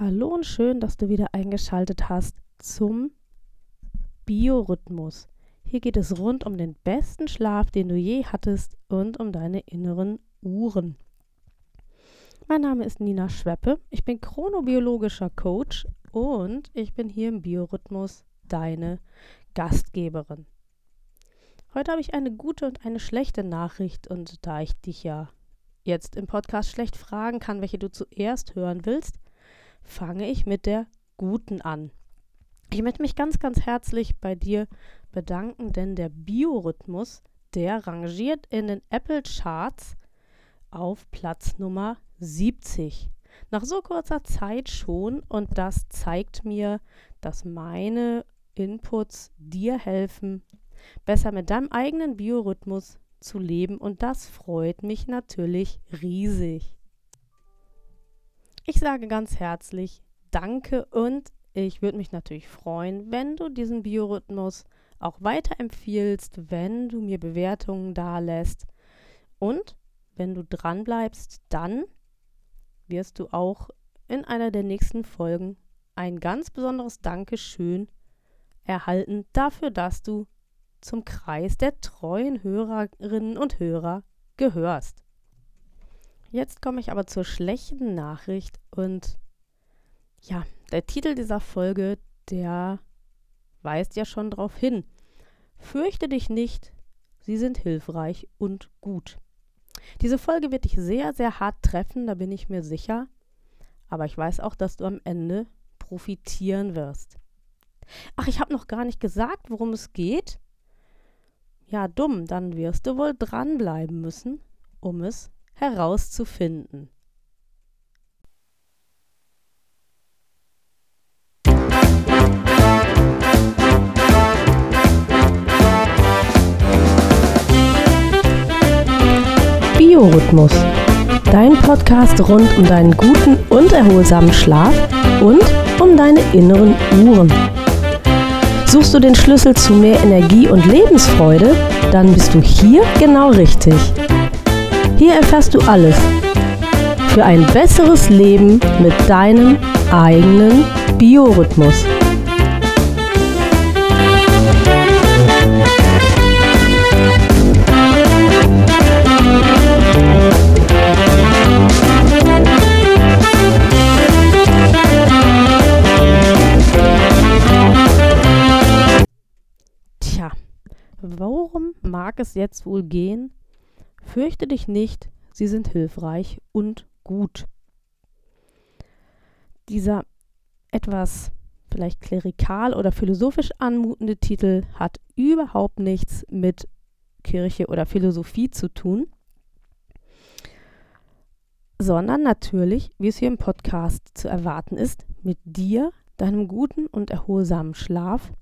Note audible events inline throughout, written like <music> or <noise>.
Hallo und schön, dass du wieder eingeschaltet hast zum Biorhythmus. Hier geht es rund um den besten Schlaf, den du je hattest und um deine inneren Uhren. Mein Name ist Nina Schweppe, ich bin chronobiologischer Coach und ich bin hier im Biorhythmus deine Gastgeberin. Heute habe ich eine gute und eine schlechte Nachricht und da ich dich ja jetzt im Podcast schlecht fragen kann, welche du zuerst hören willst, fange ich mit der guten an. Ich möchte mich ganz, ganz herzlich bei dir bedanken, denn der Biorhythmus, der rangiert in den Apple Charts auf Platz Nummer 70. Nach so kurzer Zeit schon und das zeigt mir, dass meine Inputs dir helfen, besser mit deinem eigenen Biorhythmus zu leben und das freut mich natürlich riesig. Ich sage ganz herzlich Danke und ich würde mich natürlich freuen, wenn du diesen Biorhythmus auch weiterempfiehlst, wenn du mir Bewertungen dalässt und wenn du dran bleibst, dann wirst du auch in einer der nächsten Folgen ein ganz besonderes Dankeschön erhalten dafür, dass du zum Kreis der treuen Hörerinnen und Hörer gehörst. Jetzt komme ich aber zur schlechten Nachricht und ja, der Titel dieser Folge, der weist ja schon darauf hin. Fürchte dich nicht, sie sind hilfreich und gut. Diese Folge wird dich sehr, sehr hart treffen, da bin ich mir sicher. Aber ich weiß auch, dass du am Ende profitieren wirst. Ach, ich habe noch gar nicht gesagt, worum es geht. Ja, dumm, dann wirst du wohl dranbleiben müssen, um es herauszufinden. Biorhythmus, dein Podcast rund um deinen guten und erholsamen Schlaf und um deine inneren Uhren. Suchst du den Schlüssel zu mehr Energie und Lebensfreude, dann bist du hier genau richtig. Hier erfährst du alles für ein besseres Leben mit deinem eigenen Biorhythmus. Tja, worum mag es jetzt wohl gehen, Fürchte dich nicht, sie sind hilfreich und gut. Dieser etwas vielleicht klerikal oder philosophisch anmutende Titel hat überhaupt nichts mit Kirche oder Philosophie zu tun, sondern natürlich, wie es hier im Podcast zu erwarten ist, mit dir, deinem guten und erholsamen Schlaf,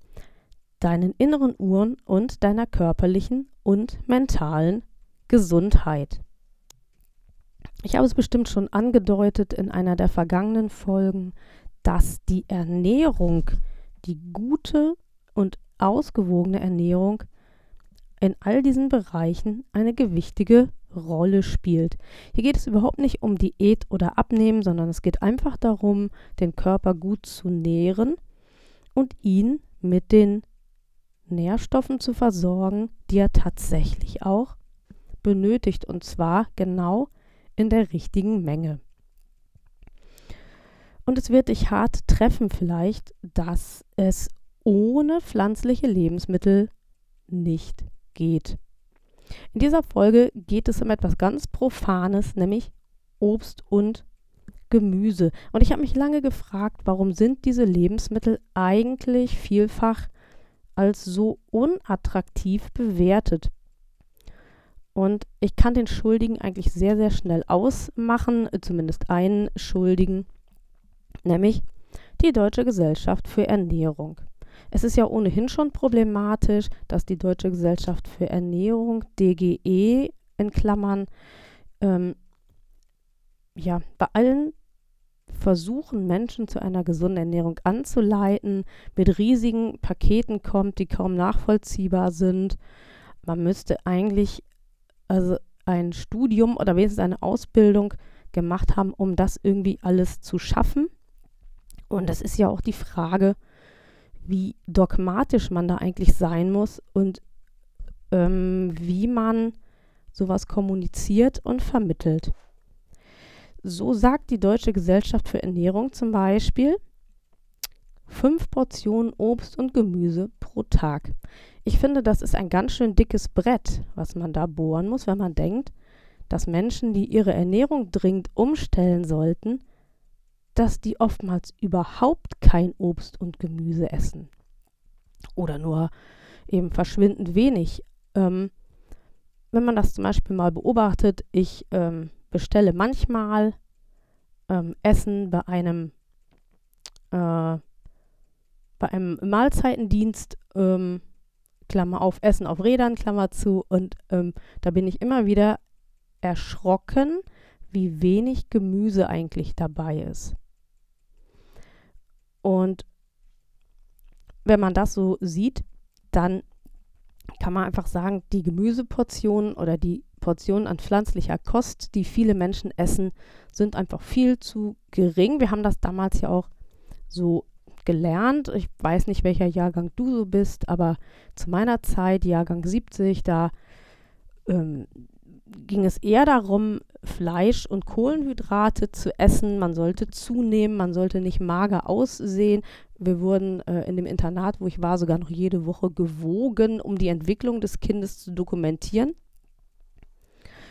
deinen inneren Uhren und deiner körperlichen und mentalen Gesundheit. Ich habe es bestimmt schon angedeutet in einer der vergangenen Folgen, dass die Ernährung, die gute und ausgewogene Ernährung in all diesen Bereichen eine gewichtige Rolle spielt. Hier geht es überhaupt nicht um Diät oder Abnehmen, sondern es geht einfach darum, den Körper gut zu nähren und ihn mit den Nährstoffen zu versorgen, die er tatsächlich auch benötigt und zwar genau in der richtigen Menge. Und es wird dich hart treffen vielleicht, dass es ohne pflanzliche Lebensmittel nicht geht. In dieser Folge geht es um etwas ganz Profanes, nämlich Obst und Gemüse. Und ich habe mich lange gefragt, warum sind diese Lebensmittel eigentlich vielfach als so unattraktiv bewertet? Und ich kann den Schuldigen eigentlich sehr, sehr schnell ausmachen, zumindest einen Schuldigen, nämlich die Deutsche Gesellschaft für Ernährung. Es ist ja ohnehin schon problematisch, dass die Deutsche Gesellschaft für Ernährung, DGE in Klammern, ähm, ja, bei allen Versuchen, Menschen zu einer gesunden Ernährung anzuleiten, mit riesigen Paketen kommt, die kaum nachvollziehbar sind. Man müsste eigentlich also ein Studium oder wenigstens eine Ausbildung gemacht haben, um das irgendwie alles zu schaffen. Und das ist ja auch die Frage, wie dogmatisch man da eigentlich sein muss und ähm, wie man sowas kommuniziert und vermittelt. So sagt die Deutsche Gesellschaft für Ernährung zum Beispiel, fünf Portionen Obst und Gemüse pro Tag. Ich finde, das ist ein ganz schön dickes Brett, was man da bohren muss, wenn man denkt, dass Menschen, die ihre Ernährung dringend umstellen sollten, dass die oftmals überhaupt kein Obst und Gemüse essen. Oder nur eben verschwindend wenig. Ähm, wenn man das zum Beispiel mal beobachtet, ich ähm, bestelle manchmal ähm, Essen bei einem äh, bei einem Mahlzeitendienst, ähm, Klammer auf, Essen auf Rädern, Klammer zu, und ähm, da bin ich immer wieder erschrocken, wie wenig Gemüse eigentlich dabei ist. Und wenn man das so sieht, dann kann man einfach sagen, die Gemüseportionen oder die Portionen an pflanzlicher Kost, die viele Menschen essen, sind einfach viel zu gering. Wir haben das damals ja auch so gelernt. Ich weiß nicht, welcher Jahrgang du so bist, aber zu meiner Zeit, Jahrgang 70, da ähm, ging es eher darum, Fleisch und Kohlenhydrate zu essen. Man sollte zunehmen, man sollte nicht mager aussehen. Wir wurden äh, in dem Internat, wo ich war, sogar noch jede Woche gewogen, um die Entwicklung des Kindes zu dokumentieren.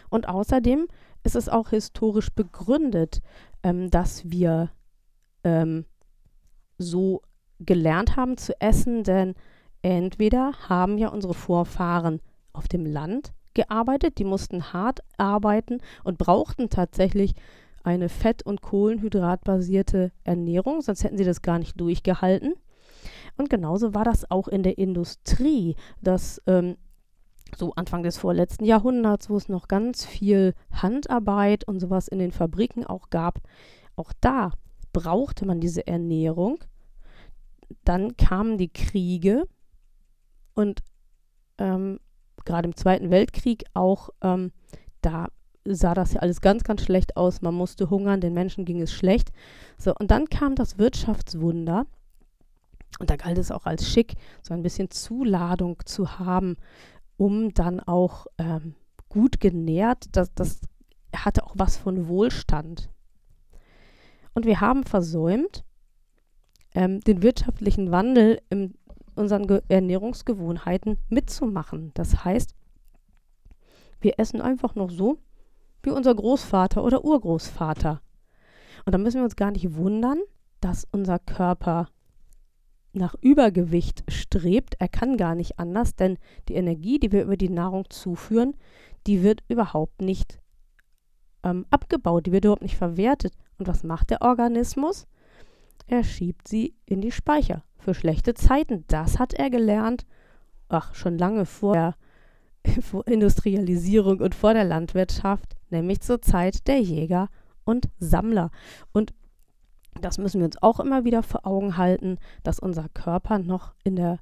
Und außerdem ist es auch historisch begründet, ähm, dass wir ähm, so gelernt haben zu essen, denn entweder haben ja unsere Vorfahren auf dem Land gearbeitet, die mussten hart arbeiten und brauchten tatsächlich eine fett- und kohlenhydratbasierte Ernährung, sonst hätten sie das gar nicht durchgehalten. Und genauso war das auch in der Industrie, dass ähm, so Anfang des vorletzten Jahrhunderts, wo es noch ganz viel Handarbeit und sowas in den Fabriken auch gab, auch da brauchte man diese Ernährung. Dann kamen die Kriege und ähm, gerade im Zweiten Weltkrieg auch, ähm, da sah das ja alles ganz, ganz schlecht aus. Man musste hungern, den Menschen ging es schlecht. So, und dann kam das Wirtschaftswunder. Und da galt es auch als schick, so ein bisschen Zuladung zu haben, um dann auch ähm, gut genährt, das, das hatte auch was von Wohlstand. Und wir haben versäumt, ähm, den wirtschaftlichen Wandel in unseren Ge Ernährungsgewohnheiten mitzumachen. Das heißt, wir essen einfach noch so wie unser Großvater oder Urgroßvater. Und da müssen wir uns gar nicht wundern, dass unser Körper nach Übergewicht strebt. Er kann gar nicht anders, denn die Energie, die wir über die Nahrung zuführen, die wird überhaupt nicht ähm, abgebaut, die wird überhaupt nicht verwertet. Und was macht der Organismus? Er schiebt sie in die Speicher für schlechte Zeiten. Das hat er gelernt, ach, schon lange vor der <laughs> Industrialisierung und vor der Landwirtschaft, nämlich zur Zeit der Jäger und Sammler. Und das müssen wir uns auch immer wieder vor Augen halten, dass unser Körper noch in der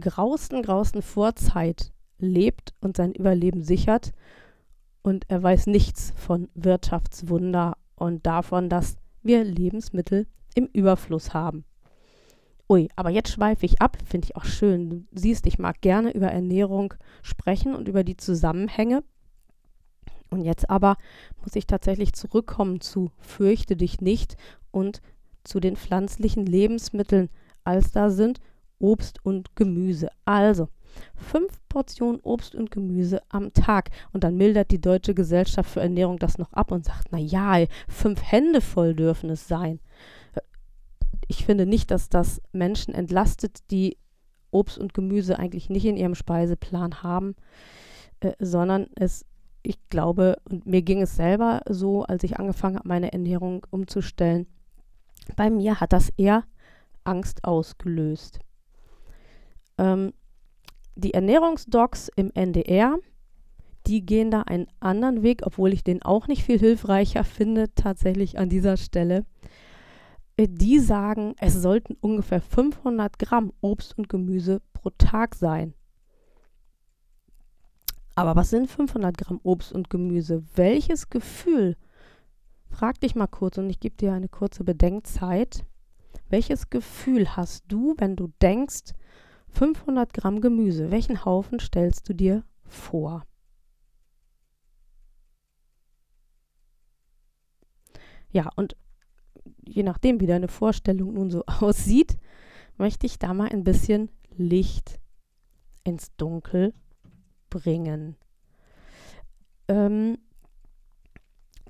grausten, grausten Vorzeit lebt und sein Überleben sichert. Und er weiß nichts von Wirtschaftswunder und davon, dass wir Lebensmittel im Überfluss haben. Ui, aber jetzt schweife ich ab, finde ich auch schön. Du siehst, ich mag gerne über Ernährung sprechen und über die Zusammenhänge. Und jetzt aber muss ich tatsächlich zurückkommen zu Fürchte dich nicht und zu den pflanzlichen Lebensmitteln, als da sind Obst und Gemüse. Also fünf Portionen Obst und Gemüse am Tag. Und dann mildert die Deutsche Gesellschaft für Ernährung das noch ab und sagt, na ja, fünf Hände voll dürfen es sein. Ich finde nicht, dass das Menschen entlastet, die Obst und Gemüse eigentlich nicht in ihrem Speiseplan haben, äh, sondern es, ich glaube, und mir ging es selber so, als ich angefangen habe, meine Ernährung umzustellen, bei mir hat das eher Angst ausgelöst. Ähm, die Ernährungsdocs im NDR, die gehen da einen anderen Weg, obwohl ich den auch nicht viel hilfreicher finde, tatsächlich an dieser Stelle. Äh, die sagen, es sollten ungefähr 500 Gramm Obst und Gemüse pro Tag sein. Aber was sind 500 Gramm Obst und Gemüse? Welches Gefühl? Frag dich mal kurz und ich gebe dir eine kurze Bedenkzeit. Welches Gefühl hast du, wenn du denkst, 500 Gramm Gemüse, welchen Haufen stellst du dir vor? Ja, und je nachdem, wie deine Vorstellung nun so <laughs> aussieht, möchte ich da mal ein bisschen Licht ins Dunkel bringen. Ähm,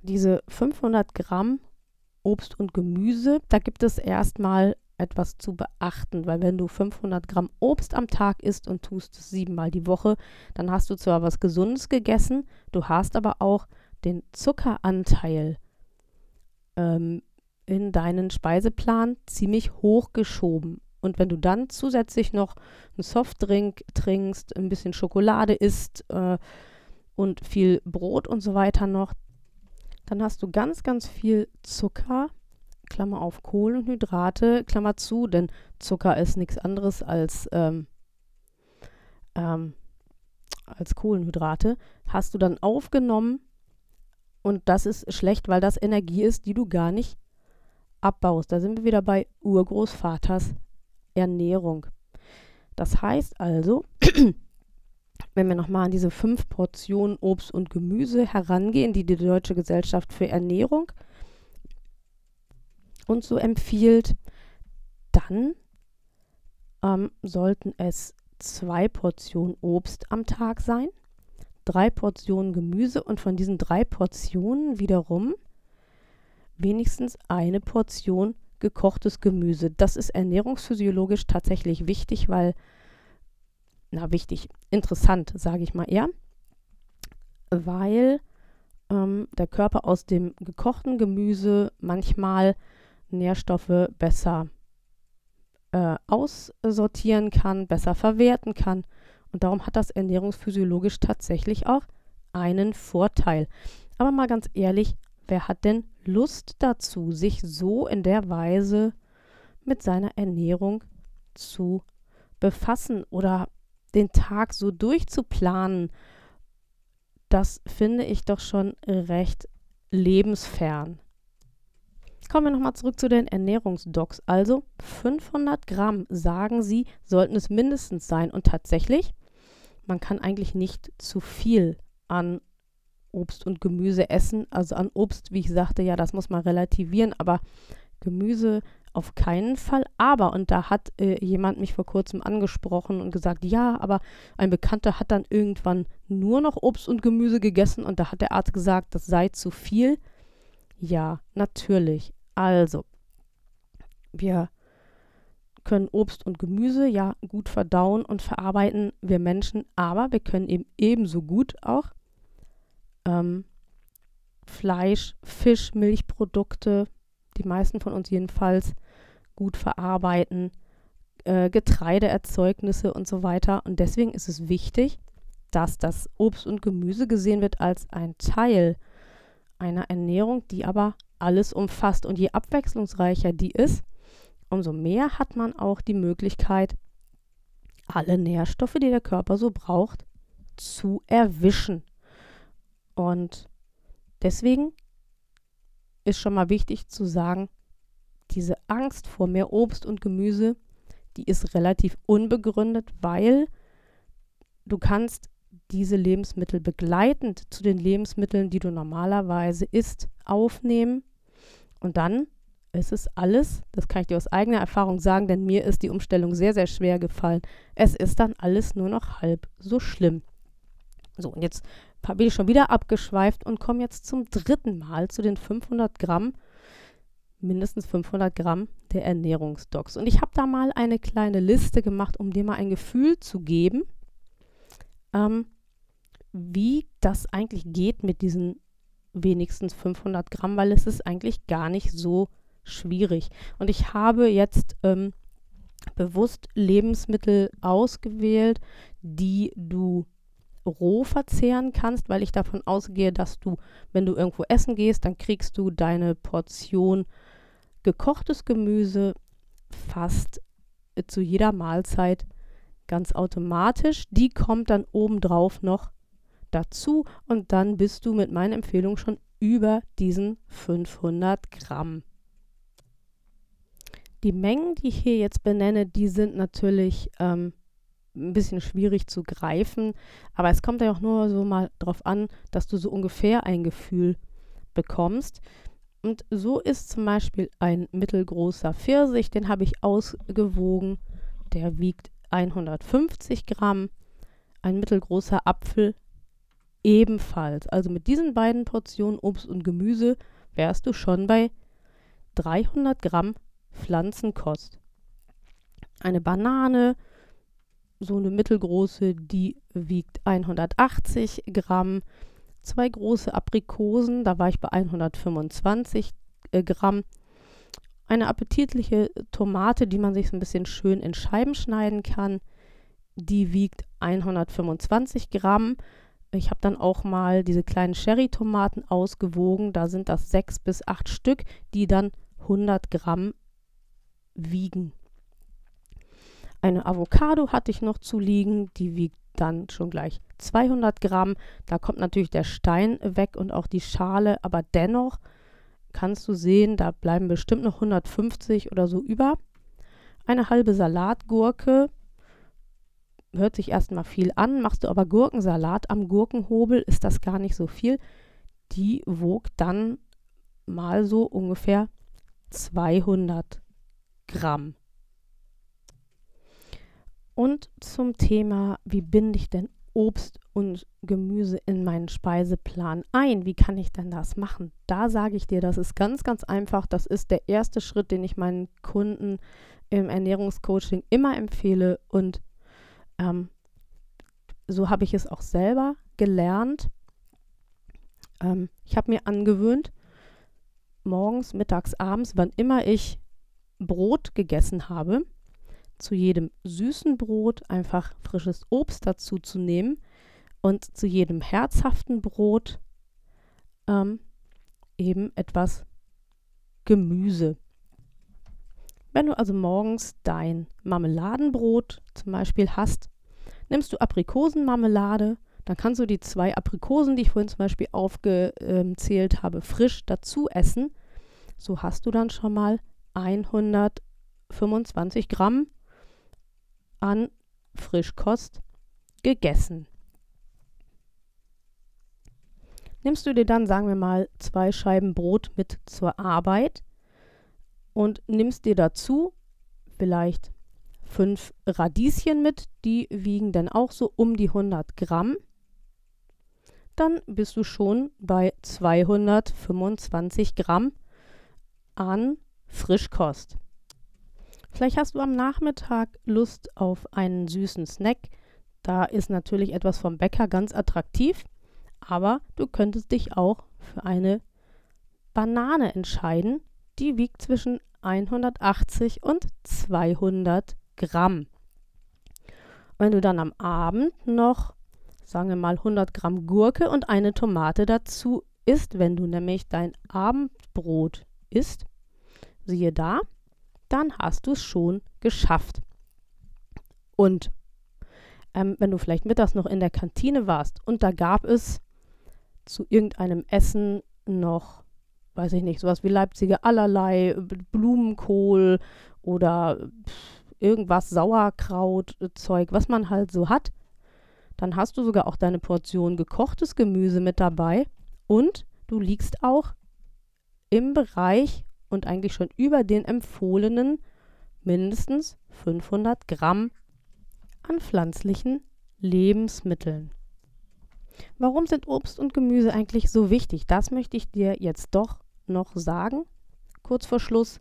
diese 500 Gramm Obst und Gemüse, da gibt es erstmal etwas zu beachten, weil wenn du 500 Gramm Obst am Tag isst und tust es siebenmal die Woche, dann hast du zwar was Gesundes gegessen, du hast aber auch den Zuckeranteil ähm, in deinen Speiseplan ziemlich hochgeschoben. Und wenn du dann zusätzlich noch einen Softdrink trinkst, ein bisschen Schokolade isst äh, und viel Brot und so weiter noch, dann hast du ganz, ganz viel Zucker, Klammer auf Kohlenhydrate, Klammer zu, denn Zucker ist nichts anderes als, ähm, ähm, als Kohlenhydrate, hast du dann aufgenommen und das ist schlecht, weil das Energie ist, die du gar nicht abbaust. Da sind wir wieder bei Urgroßvaters Ernährung. Das heißt also, <clears throat> wenn wir nochmal an diese fünf Portionen Obst und Gemüse herangehen, die die Deutsche Gesellschaft für Ernährung uns so empfiehlt, dann ähm, sollten es zwei Portionen Obst am Tag sein, drei Portionen Gemüse und von diesen drei Portionen wiederum wenigstens eine Portion gekochtes Gemüse. Das ist ernährungsphysiologisch tatsächlich wichtig, weil, na wichtig, interessant, sage ich mal eher, weil ähm, der Körper aus dem gekochten Gemüse manchmal Nährstoffe besser äh, aussortieren kann, besser verwerten kann. Und darum hat das ernährungsphysiologisch tatsächlich auch einen Vorteil. Aber mal ganz ehrlich, wer hat denn Lust dazu, sich so in der Weise mit seiner Ernährung zu befassen oder den Tag so durchzuplanen, das finde ich doch schon recht lebensfern. Kommen wir nochmal zurück zu den Ernährungsdocs. Also 500 Gramm, sagen sie, sollten es mindestens sein. Und tatsächlich, man kann eigentlich nicht zu viel an Obst und Gemüse essen. Also an Obst, wie ich sagte, ja, das muss man relativieren, aber Gemüse auf keinen Fall. Aber, und da hat äh, jemand mich vor kurzem angesprochen und gesagt, ja, aber ein Bekannter hat dann irgendwann nur noch Obst und Gemüse gegessen und da hat der Arzt gesagt, das sei zu viel. Ja, natürlich. Also, wir können Obst und Gemüse ja gut verdauen und verarbeiten, wir Menschen, aber wir können eben ebenso gut auch ähm, Fleisch, Fisch, Milchprodukte, die meisten von uns jedenfalls, gut verarbeiten, äh, Getreideerzeugnisse und so weiter. Und deswegen ist es wichtig, dass das Obst und Gemüse gesehen wird als ein Teil einer Ernährung, die aber alles umfasst. Und je abwechslungsreicher die ist, umso mehr hat man auch die Möglichkeit, alle Nährstoffe, die der Körper so braucht, zu erwischen. Und deswegen ist schon mal wichtig zu sagen, diese Angst vor mehr Obst und Gemüse, die ist relativ unbegründet, weil du kannst diese Lebensmittel begleitend zu den Lebensmitteln, die du normalerweise isst, aufnehmen. Und dann ist es alles, das kann ich dir aus eigener Erfahrung sagen, denn mir ist die Umstellung sehr, sehr schwer gefallen. Es ist dann alles nur noch halb so schlimm. So, und jetzt bin ich schon wieder abgeschweift und komme jetzt zum dritten Mal zu den 500 Gramm, mindestens 500 Gramm der Ernährungsdocs. Und ich habe da mal eine kleine Liste gemacht, um dir mal ein Gefühl zu geben, ähm, wie das eigentlich geht mit diesen wenigstens 500 Gramm, weil es ist eigentlich gar nicht so schwierig. Und ich habe jetzt ähm, bewusst Lebensmittel ausgewählt, die du roh verzehren kannst, weil ich davon ausgehe, dass du, wenn du irgendwo essen gehst, dann kriegst du deine Portion gekochtes Gemüse fast äh, zu jeder Mahlzeit ganz automatisch. Die kommt dann obendrauf noch dazu und dann bist du mit meiner Empfehlung schon über diesen 500 Gramm. Die Mengen, die ich hier jetzt benenne, die sind natürlich ähm, ein bisschen schwierig zu greifen, aber es kommt ja auch nur so mal drauf an, dass du so ungefähr ein Gefühl bekommst. Und so ist zum Beispiel ein mittelgroßer Pfirsich, den habe ich ausgewogen, der wiegt 150 Gramm. Ein mittelgroßer Apfel ebenfalls. Also mit diesen beiden Portionen Obst und Gemüse wärst du schon bei 300 Gramm Pflanzenkost. Eine Banane, so eine mittelgroße, die wiegt 180 Gramm. Zwei große Aprikosen, da war ich bei 125 äh, Gramm. Eine appetitliche Tomate, die man sich so ein bisschen schön in Scheiben schneiden kann, die wiegt 125 Gramm. Ich habe dann auch mal diese kleinen Cherry-Tomaten ausgewogen. Da sind das sechs bis acht Stück, die dann 100 Gramm wiegen. Eine Avocado hatte ich noch zu liegen, die wiegt dann schon gleich 200 Gramm. Da kommt natürlich der Stein weg und auch die Schale, aber dennoch kannst du sehen, da bleiben bestimmt noch 150 oder so über. Eine halbe Salatgurke, hört sich erstmal viel an, machst du aber Gurkensalat am Gurkenhobel, ist das gar nicht so viel. Die wog dann mal so ungefähr 200 Gramm. Und zum Thema, wie binde ich denn Obst und Gemüse in meinen Speiseplan ein? Wie kann ich denn das machen? Da sage ich dir, das ist ganz, ganz einfach. Das ist der erste Schritt, den ich meinen Kunden im Ernährungscoaching immer empfehle. Und ähm, so habe ich es auch selber gelernt. Ähm, ich habe mir angewöhnt, morgens, mittags, abends, wann immer ich Brot gegessen habe, zu jedem süßen Brot einfach frisches Obst dazu zu nehmen und zu jedem herzhaften Brot ähm, eben etwas Gemüse. Wenn du also morgens dein Marmeladenbrot zum Beispiel hast, nimmst du Aprikosenmarmelade, dann kannst du die zwei Aprikosen, die ich vorhin zum Beispiel aufgezählt habe, frisch dazu essen. So hast du dann schon mal 125 Gramm an Frischkost gegessen. Nimmst du dir dann, sagen wir mal, zwei Scheiben Brot mit zur Arbeit und nimmst dir dazu vielleicht fünf Radieschen mit, die wiegen dann auch so um die 100 Gramm, dann bist du schon bei 225 Gramm an Frischkost. Vielleicht hast du am Nachmittag Lust auf einen süßen Snack. Da ist natürlich etwas vom Bäcker ganz attraktiv, aber du könntest dich auch für eine Banane entscheiden. Die wiegt zwischen 180 und 200 Gramm. Wenn du dann am Abend noch, sagen wir mal, 100 Gramm Gurke und eine Tomate dazu isst, wenn du nämlich dein Abendbrot isst, siehe da, dann hast du es schon geschafft. Und ähm, wenn du vielleicht mittags noch in der Kantine warst und da gab es zu irgendeinem Essen noch, weiß ich nicht, sowas wie Leipziger allerlei, Blumenkohl oder irgendwas Sauerkraut-Zeug, was man halt so hat, dann hast du sogar auch deine Portion gekochtes Gemüse mit dabei und du liegst auch im Bereich und eigentlich schon über den empfohlenen mindestens 500 Gramm an pflanzlichen Lebensmitteln. Warum sind Obst und Gemüse eigentlich so wichtig? Das möchte ich dir jetzt doch noch sagen. Kurz vor Schluss.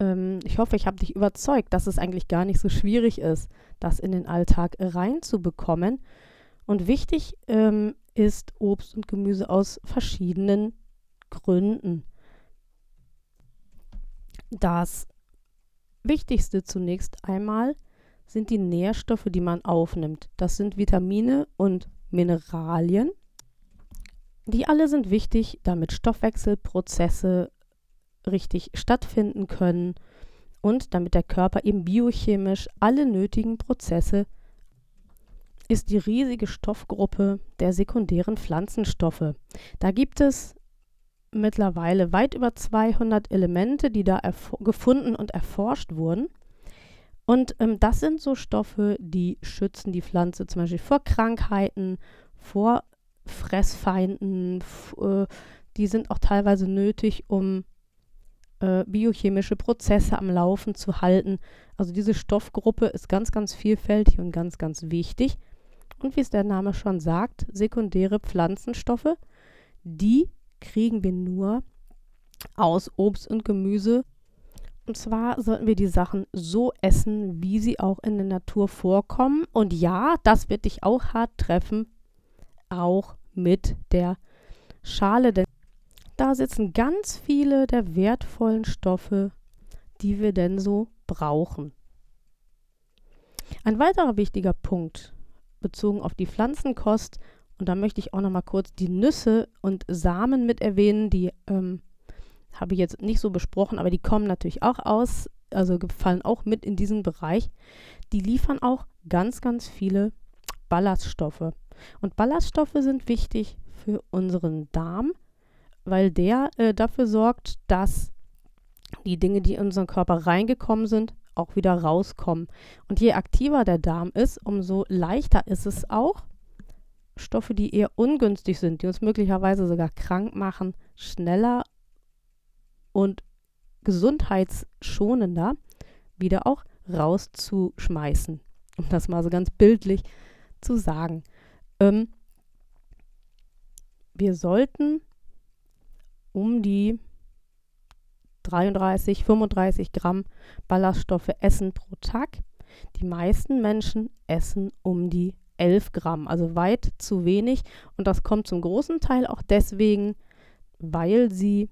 Ähm, ich hoffe, ich habe dich überzeugt, dass es eigentlich gar nicht so schwierig ist, das in den Alltag reinzubekommen. Und wichtig ähm, ist Obst und Gemüse aus verschiedenen Gründen. Das Wichtigste zunächst einmal sind die Nährstoffe, die man aufnimmt. Das sind Vitamine und Mineralien. Die alle sind wichtig, damit Stoffwechselprozesse richtig stattfinden können und damit der Körper eben biochemisch alle nötigen Prozesse ist die riesige Stoffgruppe der sekundären Pflanzenstoffe. Da gibt es mittlerweile weit über 200 Elemente, die da gefunden und erforscht wurden. Und ähm, das sind so Stoffe, die schützen die Pflanze zum Beispiel vor Krankheiten, vor Fressfeinden. Äh, die sind auch teilweise nötig, um äh, biochemische Prozesse am Laufen zu halten. Also diese Stoffgruppe ist ganz, ganz vielfältig und ganz, ganz wichtig. Und wie es der Name schon sagt, sekundäre Pflanzenstoffe, die kriegen wir nur aus Obst und Gemüse. Und zwar sollten wir die Sachen so essen, wie sie auch in der Natur vorkommen. Und ja, das wird dich auch hart treffen, auch mit der Schale, denn da sitzen ganz viele der wertvollen Stoffe, die wir denn so brauchen. Ein weiterer wichtiger Punkt bezogen auf die Pflanzenkost, und da möchte ich auch noch mal kurz die Nüsse und Samen mit erwähnen, die ähm, habe ich jetzt nicht so besprochen, aber die kommen natürlich auch aus, also fallen auch mit in diesen Bereich. Die liefern auch ganz, ganz viele Ballaststoffe. Und Ballaststoffe sind wichtig für unseren Darm, weil der äh, dafür sorgt, dass die Dinge, die in unseren Körper reingekommen sind, auch wieder rauskommen. Und je aktiver der Darm ist, umso leichter ist es auch, Stoffe, die eher ungünstig sind, die uns möglicherweise sogar krank machen, schneller und gesundheitsschonender wieder auch rauszuschmeißen. Um das mal so ganz bildlich zu sagen. Ähm, wir sollten um die 33, 35 Gramm Ballaststoffe essen pro Tag. Die meisten Menschen essen um die 11 Gramm, also weit zu wenig. Und das kommt zum großen Teil auch deswegen, weil sie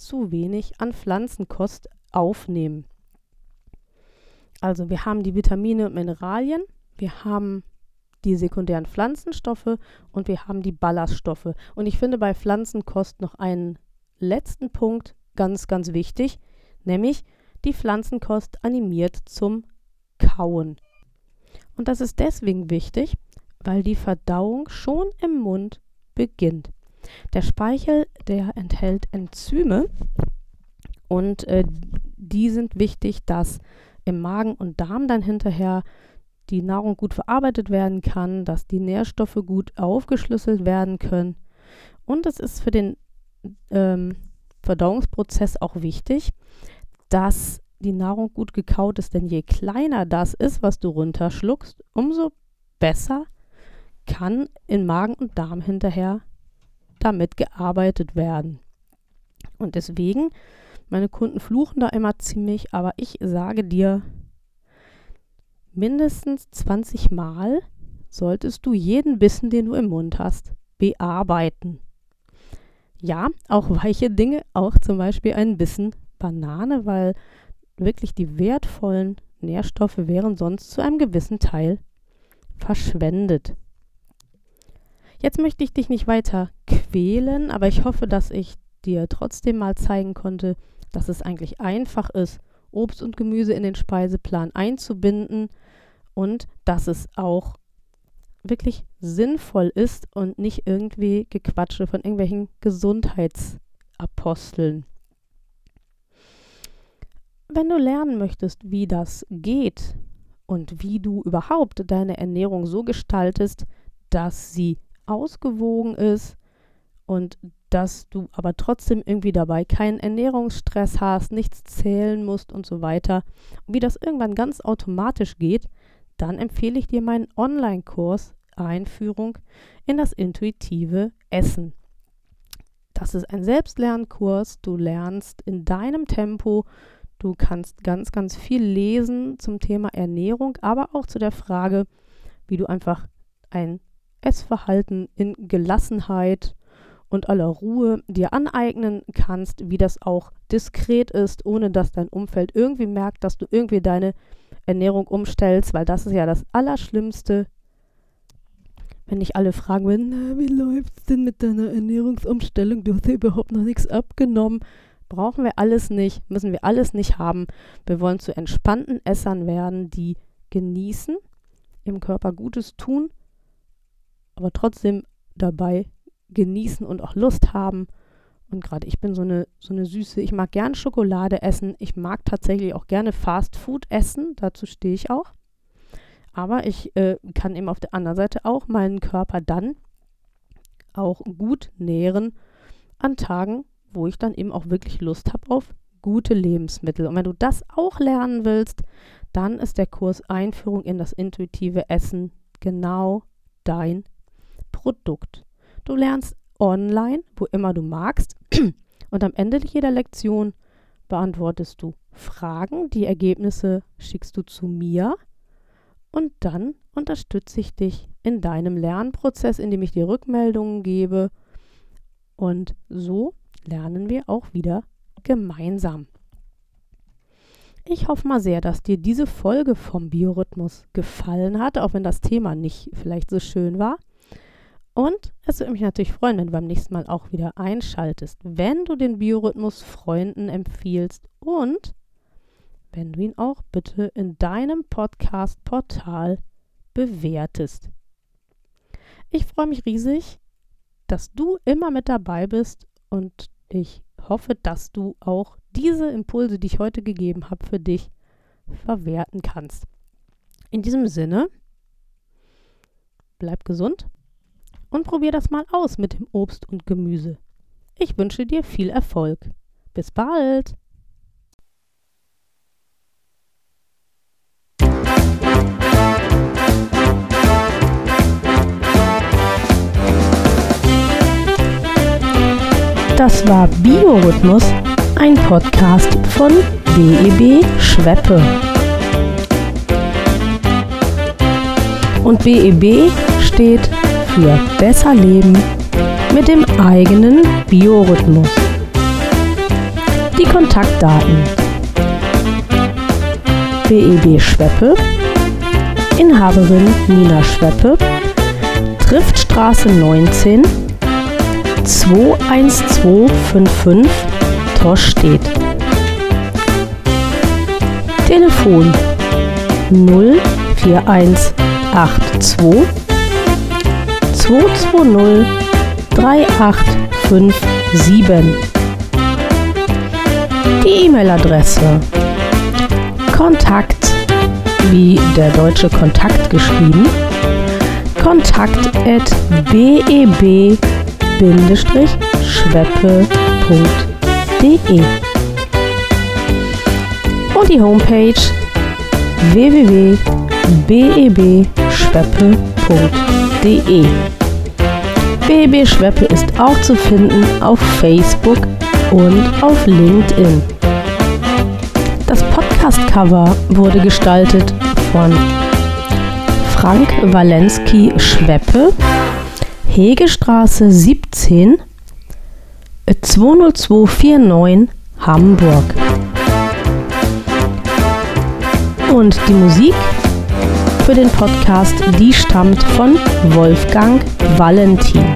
zu wenig an Pflanzenkost aufnehmen. Also wir haben die Vitamine und Mineralien, wir haben die sekundären Pflanzenstoffe und wir haben die Ballaststoffe. Und ich finde bei Pflanzenkost noch einen letzten Punkt ganz, ganz wichtig, nämlich die Pflanzenkost animiert zum Kauen. Und das ist deswegen wichtig, weil die Verdauung schon im Mund beginnt. Der Speichel, der enthält Enzyme und äh, die sind wichtig, dass im Magen und Darm dann hinterher die Nahrung gut verarbeitet werden kann, dass die Nährstoffe gut aufgeschlüsselt werden können. Und es ist für den ähm, Verdauungsprozess auch wichtig, dass die Nahrung gut gekaut ist, denn je kleiner das ist, was du runterschluckst, umso besser kann in Magen und Darm hinterher damit gearbeitet werden. Und deswegen, meine Kunden fluchen da immer ziemlich, aber ich sage dir, mindestens 20 Mal solltest du jeden Bissen, den du im Mund hast, bearbeiten. Ja, auch <laughs> weiche Dinge, auch zum Beispiel ein Bissen Banane, weil wirklich die wertvollen Nährstoffe wären sonst zu einem gewissen Teil verschwendet. Jetzt möchte ich dich nicht weiter quälen, aber ich hoffe, dass ich dir trotzdem mal zeigen konnte, dass es eigentlich einfach ist, Obst und Gemüse in den Speiseplan einzubinden und dass es auch wirklich sinnvoll ist und nicht irgendwie Gequatsche von irgendwelchen Gesundheitsaposteln. Wenn du lernen möchtest, wie das geht und wie du überhaupt deine Ernährung so gestaltest, dass sie ausgewogen ist und dass du aber trotzdem irgendwie dabei keinen Ernährungsstress hast, nichts zählen musst und so weiter, und wie das irgendwann ganz automatisch geht, dann empfehle ich dir meinen Online-Kurs Einführung in das intuitive Essen. Das ist ein Selbstlernkurs. Du lernst in deinem Tempo. Du kannst ganz, ganz viel lesen zum Thema Ernährung, aber auch zu der Frage, wie du einfach ein Essverhalten in Gelassenheit und aller Ruhe dir aneignen kannst, wie das auch diskret ist, ohne dass dein Umfeld irgendwie merkt, dass du irgendwie deine Ernährung umstellst, weil das ist ja das Allerschlimmste, wenn nicht alle fragen würden, wie läuft es denn mit deiner Ernährungsumstellung? Du hast ja überhaupt noch nichts abgenommen. Brauchen wir alles nicht, müssen wir alles nicht haben. Wir wollen zu entspannten Essern werden, die genießen, im Körper Gutes tun, aber trotzdem dabei genießen und auch Lust haben Und gerade ich bin so eine, so eine süße, ich mag gerne Schokolade essen. Ich mag tatsächlich auch gerne Fast Food essen. Dazu stehe ich auch. Aber ich äh, kann eben auf der anderen Seite auch meinen Körper dann auch gut nähren an Tagen, wo ich dann eben auch wirklich Lust habe auf gute Lebensmittel. Und wenn du das auch lernen willst, dann ist der Kurs Einführung in das intuitive Essen genau dein Produkt. Du lernst online, wo immer du magst. <clears throat> Und am Ende jeder Lektion beantwortest du Fragen. Die Ergebnisse schickst du zu mir. Und dann unterstütze ich dich in deinem Lernprozess, indem ich dir Rückmeldungen gebe. Und so lernen wir auch wieder gemeinsam. Ich hoffe mal sehr, dass dir diese Folge vom Biorhythmus gefallen hat, auch wenn das Thema nicht vielleicht so schön war. Und es würde mich natürlich freuen, wenn du beim nächsten Mal auch wieder einschaltest, wenn du den Biorhythmus Freunden empfiehlst und wenn du ihn auch bitte in deinem Podcast-Portal bewertest. Ich freue mich riesig, dass du immer mit dabei bist und ich hoffe, dass du auch diese Impulse, die ich heute gegeben habe, für dich verwerten kannst. In diesem Sinne, bleib gesund und probier das mal aus mit dem Obst und Gemüse. Ich wünsche dir viel Erfolg. Bis bald! Das war Biorhythmus, ein Podcast von BEB Schweppe. Und BEB steht für besser leben mit dem eigenen Biorhythmus. Die Kontaktdaten BEB Schweppe, Inhaberin Nina Schweppe, Triftstraße 19, 21255 Torstedt. Telefon 04182 220 3857. Die E-Mail-Adresse Kontakt wie der deutsche Kontakt geschrieben kontakt at beb-schweppe.de und die Homepage www.bebschweppe.de BB Schweppe ist auch zu finden auf Facebook und auf LinkedIn. Das Podcast-Cover wurde gestaltet von Frank Walensky Schweppe, Hegestraße 17, 20249 Hamburg. Und die Musik für den Podcast, die stammt von Wolfgang Valentin.